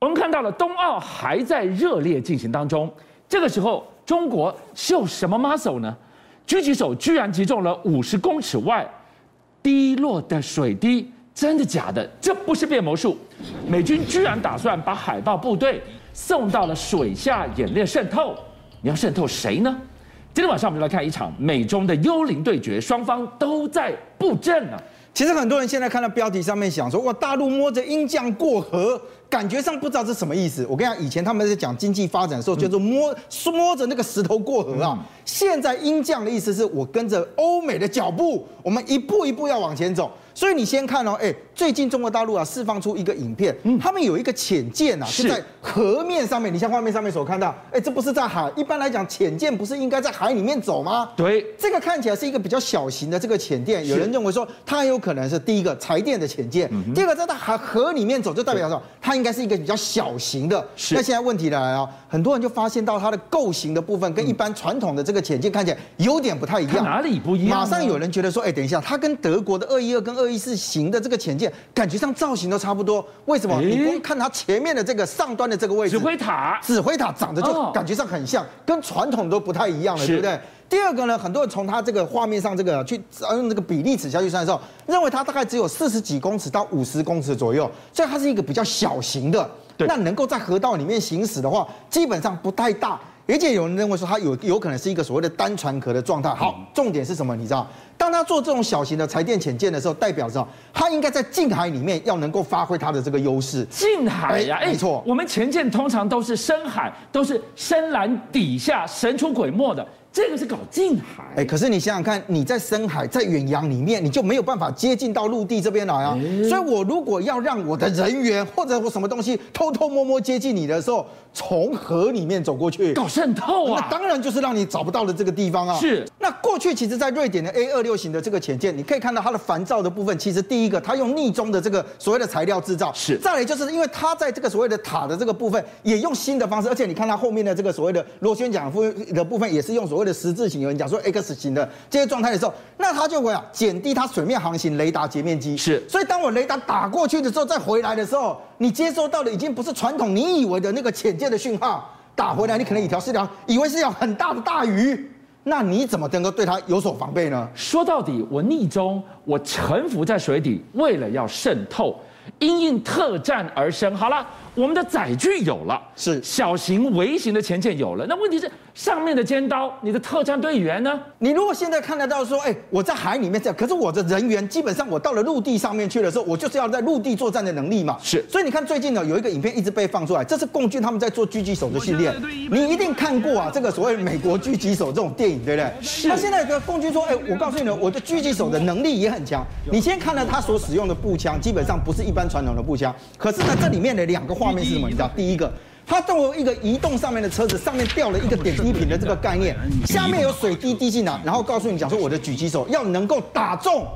我们看到了冬奥还在热烈进行当中，这个时候中国秀什么 muscle 呢？狙击手居然击中了五十公尺外滴落的水滴，真的假的？这不是变魔术，美军居然打算把海豹部队送到了水下演练渗透，你要渗透谁呢？今天晚上我们就来看一场美中的幽灵对决，双方都在布阵呢、啊。其实很多人现在看到标题上面想说，哇，大陆摸着鹰酱过河，感觉上不知道是什么意思。我跟你讲，以前他们在讲经济发展的时候，叫做摸摸着那个石头过河啊。现在鹰酱的意思是我跟着欧美的脚步，我们一步一步要往前走。所以你先看哦，哎，最近中国大陆啊释放出一个影片，他们有一个潜舰啊是在河面上面，你像画面上面所看到，哎，这不是在海，一般来讲潜舰不是应该在海里面走吗？对，这个看起来是一个比较小型的这个潜舰，有人认为说它很有可能是第一个柴电的潜舰，第二个在它海河里面走，就代表说它应该是一个比较小型的。是，那现在问题来了，很多人就发现到它的构型的部分跟一般传统的这个潜舰看起来有点不太一样，哪里不一样？马上有人觉得说，哎，等一下，它跟德国的二一二跟二。一四型的这个潜舰，感觉上造型都差不多。为什么？你光看它前面的这个上端的这个位置，指挥塔，指挥塔长得就感觉上很像，跟传统都不太一样了，对不对？第二个呢，很多人从它这个画面上这个去用这个比例尺下去算的时候，认为它大概只有四十几公尺到五十公尺左右，所以它是一个比较小型的。那能够在河道里面行驶的话，基本上不太大。而且有人认为说它有有可能是一个所谓的单船壳的状态。好，重点是什么？你知道？当它做这种小型的柴电潜舰的时候，代表着它应该在近海里面要能够发挥它的这个优势。近海呀，哎，没错，我们潜舰通常都是深海，都是深蓝底下神出鬼没的。这个是搞近海，哎，可是你想想看，你在深海，在远洋里面，你就没有办法接近到陆地这边来啊。所以，我如果要让我的人员或者我什么东西偷偷摸摸接近你的时候，从河里面走过去，搞渗透啊，那当然就是让你找不到的这个地方啊。是。那过去其实，在瑞典的 A 二六型的这个潜舰，你可以看到它的烦躁的部分，其实第一个它用逆中的这个所谓的材料制造，是。再来就是因为它在这个所谓的塔的这个部分，也用新的方式，而且你看它后面的这个所谓的螺旋桨夫的部分，也是用所谓的十字形。有人讲说 X 型的这些状态的时候，那它就会啊减低它水面航行雷达截面积。是，所以当我雷达打过去的时候，再回来的时候，你接收到的已经不是传统你以为的那个浅舰的讯号，打回来你可能一条是条，以为是条很大的大鱼，那你怎么能够对它有所防备呢？说到底，我逆中，我沉浮在水底，为了要渗透，因应特战而生。好了。我们的载具有了，是小型、微型的潜舰有了。那问题是上面的尖刀，你的特战队员呢？你如果现在看得到说，哎，我在海里面这样，可是我的人员基本上我到了陆地上面去的时候，我就是要在陆地作战的能力嘛。是，所以你看最近呢有一个影片一直被放出来，这是共军他们在做狙击手的训练。你一定看过啊，这个所谓美国狙击手这种电影，对不对？是。那现在的共军说，哎，我告诉你呢，我的狙击手的能力也很强。你先看了他所使用的步枪，基本上不是一般传统的步枪，可是呢这里面的两个画面是什么？你知道？第一个，它作为一个移动上面的车子，上面吊了一个点滴瓶的这个概念，下面有水滴滴进来，然后告诉你讲说，我的狙击手要能够打中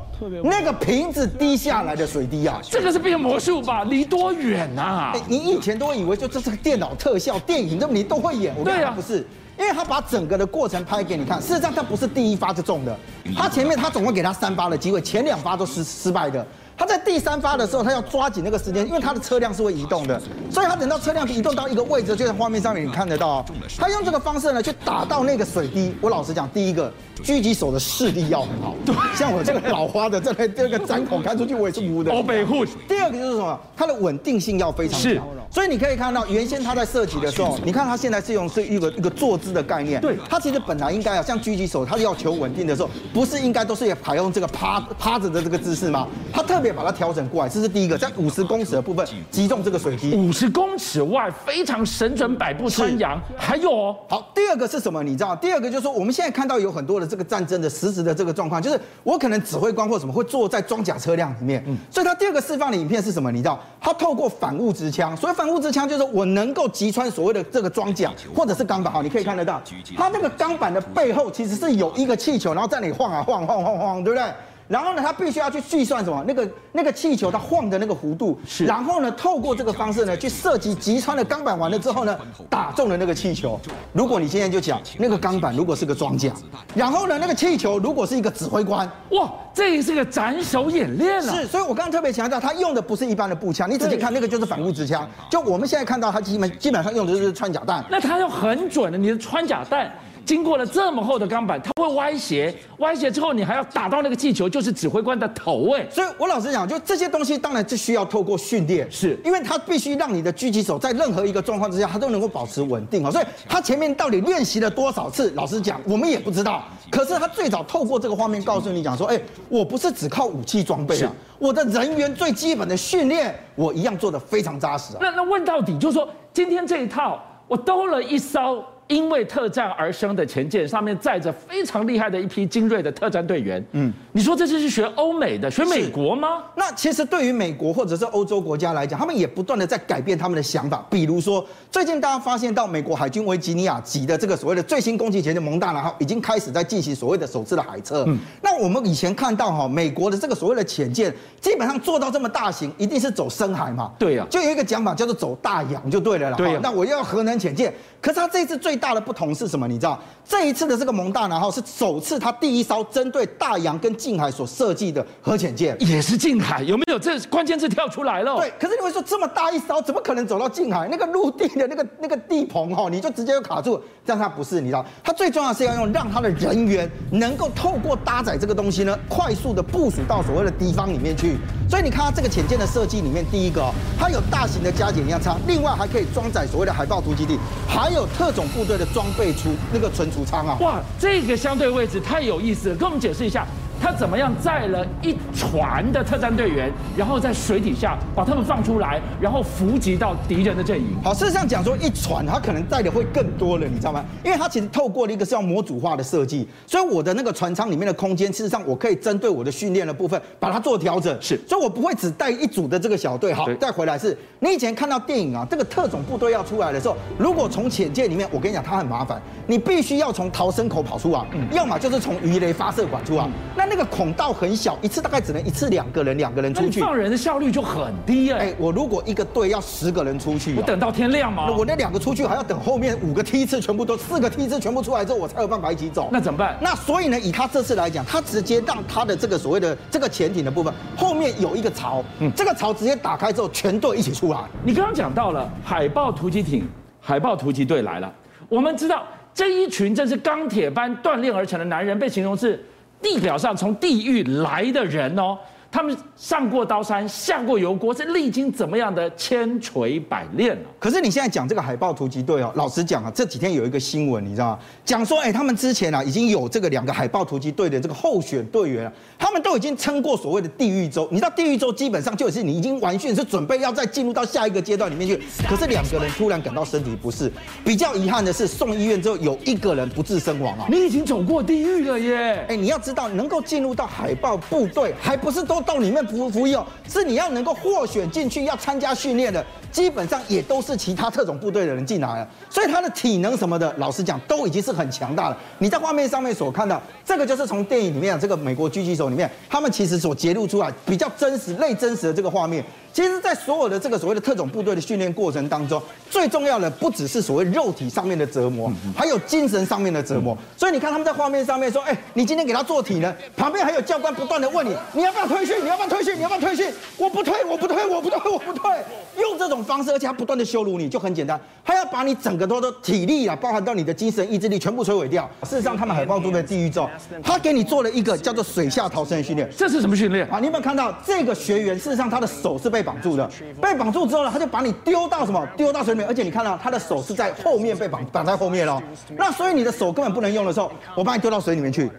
那个瓶子滴下来的水滴啊，这个是变魔术吧？离多远啊？你以前都会以为就这是个电脑特效、电影，这么你都会演。我跟你讲不是，因为他把整个的过程拍给你看。事实上，他不是第一发就中的，他前面他总共给他三发的机会，前两发都是失败的。他在第三发的时候，他要抓紧那个时间，因为他的车辆是会移动的，所以他等到车辆移动到一个位置，就在画面上面你看得到，他用这个方式呢去打到那个水滴。我老实讲，第一个狙击手的视力要很好，对，像我这个老花的，这个这个针孔看出去我也是糊的。欧北护。第二个就是什么？它的稳定性要非常强。所以你可以看到，原先他在射击的时候，你看他现在是用是一个一个坐姿的概念。对，他其实本来应该啊，像狙击手，他要求稳定的时候，不是应该都是也采用这个趴趴着的这个姿势吗？他特别把它调整过来，这是第一个，在五十公尺的部分击中这个水滴。五十公尺外非常神准，百步穿杨。还有哦，好，第二个是什么？你知道？第二个就是说，我们现在看到有很多的这个战争的实时的这个状况，就是我可能指挥官或什么会坐在装甲车辆里面。嗯，所以他第二个释放的影片是什么？你知道？他透过反物质枪，所以反物质枪就是我。能够击穿所谓的这个装甲或者是钢板，好，你可以看得到，它那个钢板的背后其实是有一个气球，然后在那里晃啊晃晃晃晃，对不对？然后呢，他必须要去计算什么？那个那个气球它晃的那个弧度，是。然后呢，透过这个方式呢，去设计击穿了钢板，完了之后呢，打中了那个气球。如果你现在就讲那个钢板如果是个装甲，然后呢，那个气球如果是一个指挥官，哇，这也是个斩首演练了。是，所以我刚刚特别强调，他用的不是一般的步枪，你仔细看那个就是反物质枪。就我们现在看到，他基本基本上用的就是穿甲弹。那他要很准的，你的穿甲弹。经过了这么厚的钢板，它会歪斜，歪斜之后你还要打到那个气球，就是指挥官的头哎。所以我老实讲，就这些东西当然是需要透过训练，是因为它必须让你的狙击手在任何一个状况之下，他都能够保持稳定哦。所以他前面到底练习了多少次，老实讲我们也不知道。可是他最早透过这个画面告诉你讲说，哎，我不是只靠武器装备啊，我的人员最基本的训练，我一样做得非常扎实啊。那那问到底就是说，今天这一套我兜了一艘。因为特战而生的前舰，上面载着非常厉害的一批精锐的特战队员。嗯，你说这就是学欧美的，学美国吗？那其实对于美国或者是欧洲国家来讲，他们也不断的在改变他们的想法。比如说，最近大家发现到美国海军维吉尼亚级的这个所谓的最新攻击潜艇蒙大拿号已经开始在进行所谓的首次的海测。嗯，那我们以前看到哈，美国的这个所谓的潜舰，基本上做到这么大型，一定是走深海嘛？对呀，就有一个讲法叫做走大洋就对了啦。对呀，那我要核能潜舰。可是他这次最大的不同是什么？你知道，这一次的这个蒙大拿号是首次，他第一艘针对大洋跟近海所设计的核潜舰，也是近海，有没有？这关键字跳出来了。对，可是你会说这么大一艘，怎么可能走到近海？那个陆地的那个那个地棚哦，你就直接就卡住。这样它不是，你知道，它最重要是要用让它的人员能够透过搭载这个东西呢，快速的部署到所谓的敌方里面去。所以你看它这个潜舰的设计里面，第一个，它有大型的加减压舱，另外还可以装载所谓的海豹突击地，还有特种部队的装备储那个存储舱啊！哇，这个相对位置太有意思了，跟我们解释一下。他怎么样载了一船的特战队员，然后在水底下把他们放出来，然后伏击到敌人的阵营？好，事实上讲说一船，他可能载的会更多了，你知道吗？因为他其实透过了一个是要模组化的设计，所以我的那个船舱里面的空间，事实上我可以针对我的训练的部分把它做调整。是，所以我不会只带一组的这个小队。好，再回来是，你以前看到电影啊，这个特种部队要出来的时候，如果从潜舰里面，我跟你讲，它很麻烦，你必须要从逃生口跑出啊，嗯，要么就是从鱼雷发射管出啊，嗯，那。那个孔道很小，一次大概只能一次两个人，两个人出去，放人的效率就很低哎、欸。我如果一个队要十个人出去，我等到天亮吗？我那两个出去还要等后面五个梯次全部都四个梯次全部出来之后，我才有办法一起走。那怎么办？那所以呢，以他这次来讲，他直接让他的这个所谓的这个潜艇的部分后面有一个槽，嗯，这个槽直接打开之后，全队一起出来。你刚刚讲到了海豹突击艇，海豹突击队来了。我们知道这一群正是钢铁般锻炼而成的男人，被形容是。地表上从地狱来的人哦。他们上过刀山，下过油锅，是历经怎么样的千锤百炼啊？可是你现在讲这个海豹突击队哦，老实讲啊，这几天有一个新闻，你知道吗？讲说，哎，他们之前啊已经有这个两个海豹突击队的这个候选队员了，他们都已经撑过所谓的地狱周。你知道地狱周基本上就是你已经完训，是准备要再进入到下一个阶段里面去。可是两个人突然感到身体不适，比较遗憾的是送医院之后有一个人不治身亡啊。你已经走过地狱了耶！哎，你要知道，能够进入到海豹部队，还不是都。到里面服服役哦，是你要能够获选进去，要参加训练的，基本上也都是其他特种部队的人进来了，所以他的体能什么的，老实讲都已经是很强大了。你在画面上面所看到，这个就是从电影里面这个美国狙击手里面，他们其实所揭露出来比较真实、类真实的这个画面。其实，在所有的这个所谓的特种部队的训练过程当中，最重要的不只是所谓肉体上面的折磨，还有精神上面的折磨。所以你看他们在画面上面说：“哎，你今天给他做体能，旁边还有教官不断的问你，你要不要退训？你要不要退训？你要不要退训？我不退，我不退，我不退，我不退。用这种方式，而且他不断的羞辱你，就很简单，他要把你整个都的体力啊，包含到你的精神意志力，全部摧毁掉。事实上，他们海豹部队地狱咒，他给你做了一个叫做水下逃生的训练。这是什么训练啊？你有没有看到这个学员？事实上，他的手是被绑住的，被绑住之后呢，他就把你丢到什么？丢到水里面，而且你看到他的手是在后面被绑绑在后面了。那所以你的手根本不能用的时候，我把你丢到水里面去。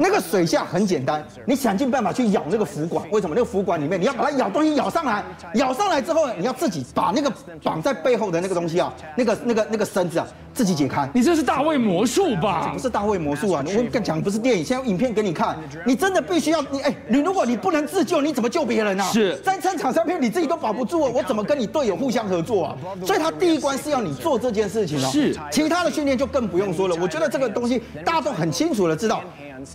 那个水下很简单，你想尽办法去咬那个浮管。为什么？那个浮管里面你要把它咬东西咬上来，咬上来之后，你要自己把那个绑在背后的那个东西啊，那个那个那个绳子啊。自己解开。你这是大卫魔术吧？这不是大卫魔术啊！我跟你讲，不是电影，现在有影片给你看。你真的必须要你哎，你如果你不能自救，你怎么救别人啊？是在战场上面你自己都保不住啊，我怎么跟你队友互相合作啊？所以他第一关是要你做这件事情哦。是，其他的训练就更不用说了。我觉得这个东西大家都很清楚的知道。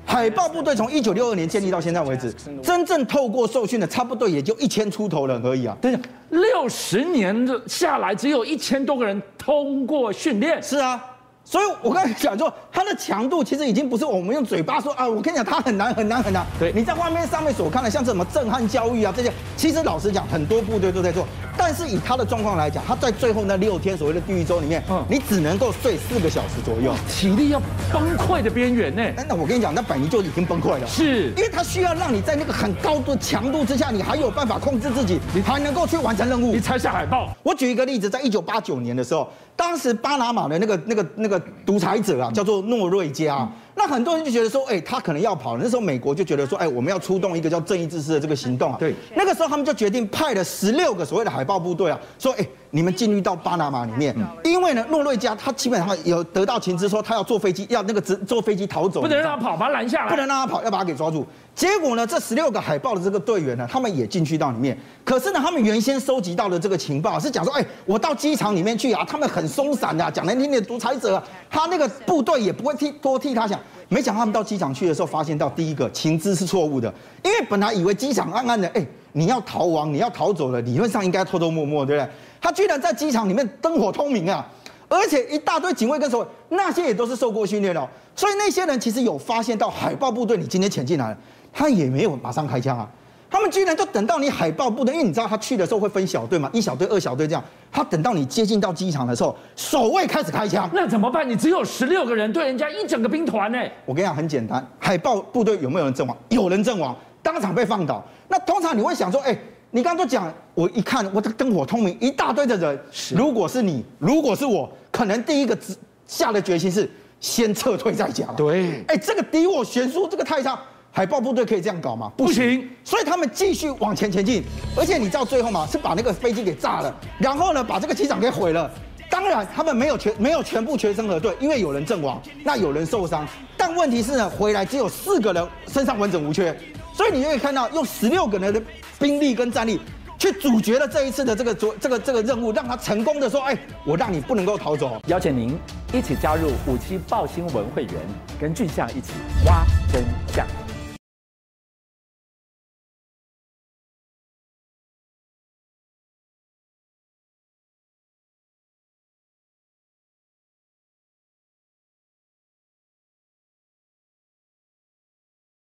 海豹部队从一九六二年建立到现在为止，真正透过受训的差不多也就一千出头人而已啊。等一下，六十年的下来，只有一千多个人通过训练。是啊。所以，我刚才讲说，它的强度其实已经不是我们用嘴巴说啊。我跟你讲，它很难很难很难。对，你在画面上面所看的，像什么震撼教育啊这些，其实老实讲，很多部队都在做。但是以他的状况来讲，他在最后那六天所谓的地狱周里面，嗯，你只能够睡四个小时左右，体力要崩溃的边缘呢。那我跟你讲，那百尼就已经崩溃了。是，因为他需要让你在那个很高的强度之下，你还有办法控制自己，你还能够去完成任务。你拆下海报。我举一个例子，在一九八九年的时候。当时巴拿马的那个、那个、那个独裁者啊，叫做诺瑞加。那很多人就觉得说，哎，他可能要跑了。那时候美国就觉得说，哎，我们要出动一个叫正义之师的这个行动啊。对。那个时候他们就决定派了十六个所谓的海豹部队啊，说，哎，你们进入到巴拿马里面，因为呢，诺瑞加他基本上有得到情资说他要坐飞机，要那个坐坐飞机逃走，不能让他跑，把他拦下来，不能让他跑，要把他给抓住。结果呢，这十六个海豹的这个队员呢，他们也进去到里面。可是呢，他们原先收集到的这个情报是讲说，哎，我到机场里面去啊，他们很松散的，讲难听点，独裁者，他那个部队也不会替多替他想。没想到他们到机场去的时候，发现到第一个情资是错误的，因为本来以为机场暗暗的，哎，你要逃亡，你要逃走了，理论上应该偷偷摸摸，对不对？他居然在机场里面灯火通明啊，而且一大堆警卫跟守卫，那些也都是受过训练的，所以那些人其实有发现到海豹部队你今天潜进来了。他也没有马上开枪啊，他们居然就等到你海豹部队，因为你知道他去的时候会分小队嘛，一小队、二小队这样。他等到你接近到机场的时候，守卫开始开枪，那怎么办？你只有十六个人对人家一整个兵团呢？我跟你讲很简单，海豹部队有没有人阵亡？有人阵亡，当场被放倒。那通常你会想说，哎，你刚刚都讲，我一看我的灯火通明，一大堆的人，如果是你，如果是我，可能第一个下的决心是先撤退再讲。对，哎，这个敌我悬殊，这个太差。海豹部队可以这样搞吗？不行，所以他们继续往前前进，而且你知道最后嘛，是把那个飞机给炸了，然后呢，把这个机场给毁了。当然，他们没有全没有全部全身而退，因为有人阵亡，那有人受伤。但问题是呢，回来只有四个人身上完整无缺，所以你就可以看到用十六个人的兵力跟战力去阻绝了这一次的这个这个这个任务，让他成功的说，哎，我让你不能够逃走。邀请您一起加入五七报新闻会员，跟俊相一起挖。